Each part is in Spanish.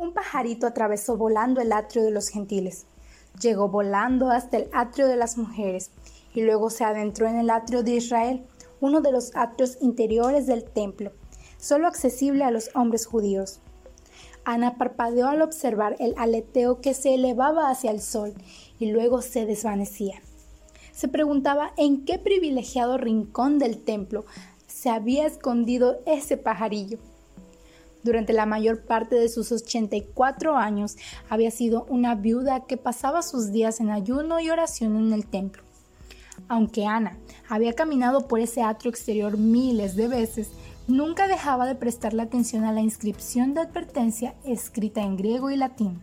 Un pajarito atravesó volando el atrio de los gentiles. Llegó volando hasta el atrio de las mujeres y luego se adentró en el atrio de Israel, uno de los atrios interiores del templo, solo accesible a los hombres judíos. Ana parpadeó al observar el aleteo que se elevaba hacia el sol y luego se desvanecía. Se preguntaba en qué privilegiado rincón del templo se había escondido ese pajarillo. Durante la mayor parte de sus 84 años había sido una viuda que pasaba sus días en ayuno y oración en el templo. Aunque Ana había caminado por ese atrio exterior miles de veces, nunca dejaba de prestarle atención a la inscripción de advertencia escrita en griego y latín.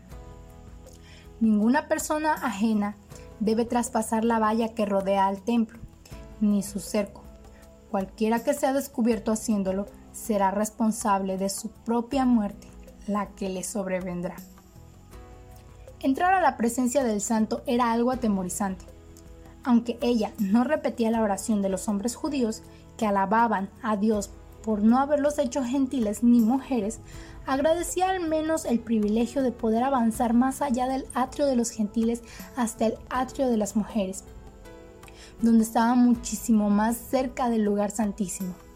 Ninguna persona ajena debe traspasar la valla que rodea al templo, ni su cerco. Cualquiera que sea descubierto haciéndolo será responsable de su propia muerte, la que le sobrevendrá. Entrar a la presencia del santo era algo atemorizante. Aunque ella no repetía la oración de los hombres judíos que alababan a Dios por no haberlos hecho gentiles ni mujeres, agradecía al menos el privilegio de poder avanzar más allá del atrio de los gentiles hasta el atrio de las mujeres, donde estaba muchísimo más cerca del lugar santísimo.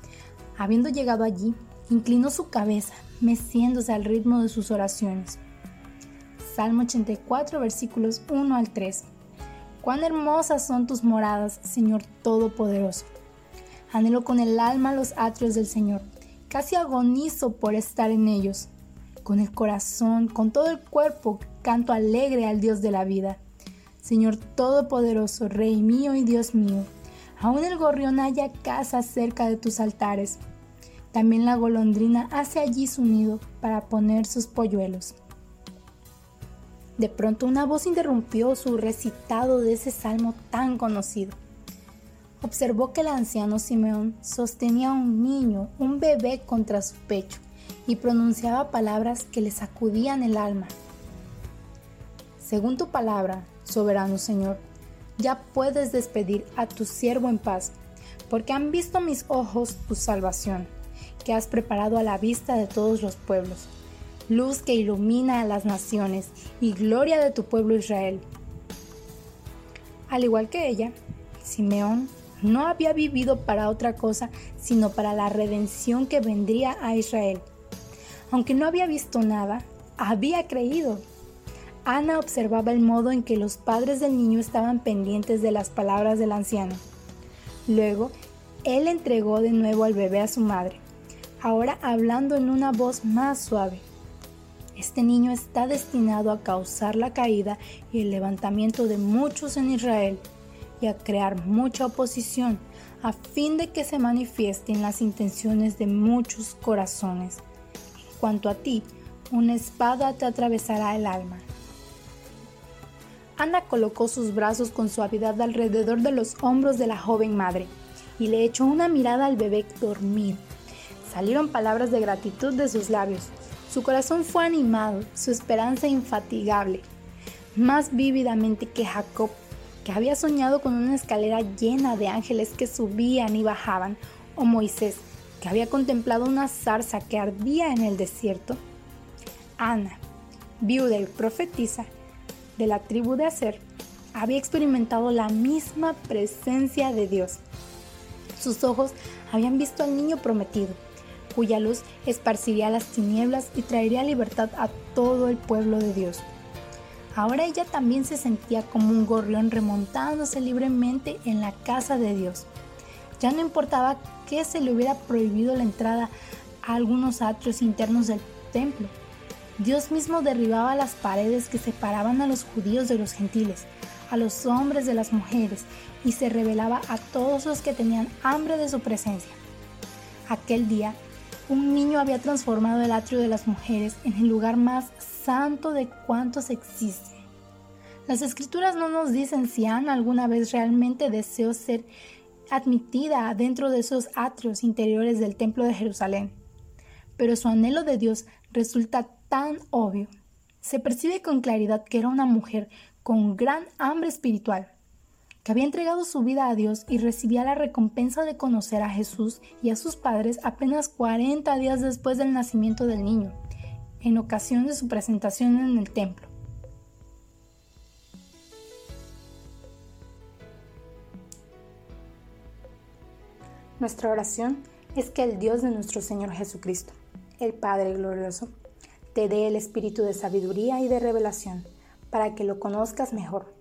Habiendo llegado allí, inclinó su cabeza, meciéndose al ritmo de sus oraciones. Salmo 84, versículos 1 al 3. Cuán hermosas son tus moradas, Señor Todopoderoso. Anhelo con el alma los atrios del Señor. Casi agonizo por estar en ellos. Con el corazón, con todo el cuerpo, canto alegre al Dios de la vida. Señor Todopoderoso, Rey mío y Dios mío. Aún el gorrión halla casa cerca de tus altares. También la golondrina hace allí su nido para poner sus polluelos. De pronto una voz interrumpió su recitado de ese salmo tan conocido. Observó que el anciano Simeón sostenía a un niño, un bebé contra su pecho, y pronunciaba palabras que le sacudían el alma. Según tu palabra, soberano Señor, ya puedes despedir a tu siervo en paz, porque han visto mis ojos tu salvación que has preparado a la vista de todos los pueblos, luz que ilumina a las naciones y gloria de tu pueblo Israel. Al igual que ella, Simeón no había vivido para otra cosa sino para la redención que vendría a Israel. Aunque no había visto nada, había creído. Ana observaba el modo en que los padres del niño estaban pendientes de las palabras del anciano. Luego, él entregó de nuevo al bebé a su madre ahora hablando en una voz más suave. Este niño está destinado a causar la caída y el levantamiento de muchos en Israel y a crear mucha oposición a fin de que se manifiesten las intenciones de muchos corazones. En cuanto a ti, una espada te atravesará el alma. Ana colocó sus brazos con suavidad alrededor de los hombros de la joven madre y le echó una mirada al bebé dormido Salieron palabras de gratitud de sus labios. Su corazón fue animado, su esperanza infatigable, más vívidamente que Jacob, que había soñado con una escalera llena de ángeles que subían y bajaban, o Moisés, que había contemplado una zarza que ardía en el desierto. Ana, viuda y profetisa de la tribu de Aser, había experimentado la misma presencia de Dios. Sus ojos habían visto al niño prometido, cuya luz esparciría las tinieblas y traería libertad a todo el pueblo de Dios. Ahora ella también se sentía como un gorrión remontándose libremente en la casa de Dios. Ya no importaba que se le hubiera prohibido la entrada a algunos atrios internos del templo. Dios mismo derribaba las paredes que separaban a los judíos de los gentiles, a los hombres de las mujeres, y se revelaba a todos los que tenían hambre de su presencia. Aquel día un niño había transformado el atrio de las mujeres en el lugar más santo de cuantos existen. Las escrituras no nos dicen si Ana alguna vez realmente deseó ser admitida dentro de esos atrios interiores del templo de Jerusalén, pero su anhelo de Dios resulta tan obvio. Se percibe con claridad que era una mujer con gran hambre espiritual, que había entregado su vida a Dios y recibía la recompensa de conocer a Jesús y a sus padres apenas 40 días después del nacimiento del niño, en ocasión de su presentación en el templo. Nuestra oración es que el Dios de nuestro Señor Jesucristo, el Padre glorioso, te dé el espíritu de sabiduría y de revelación para que lo conozcas mejor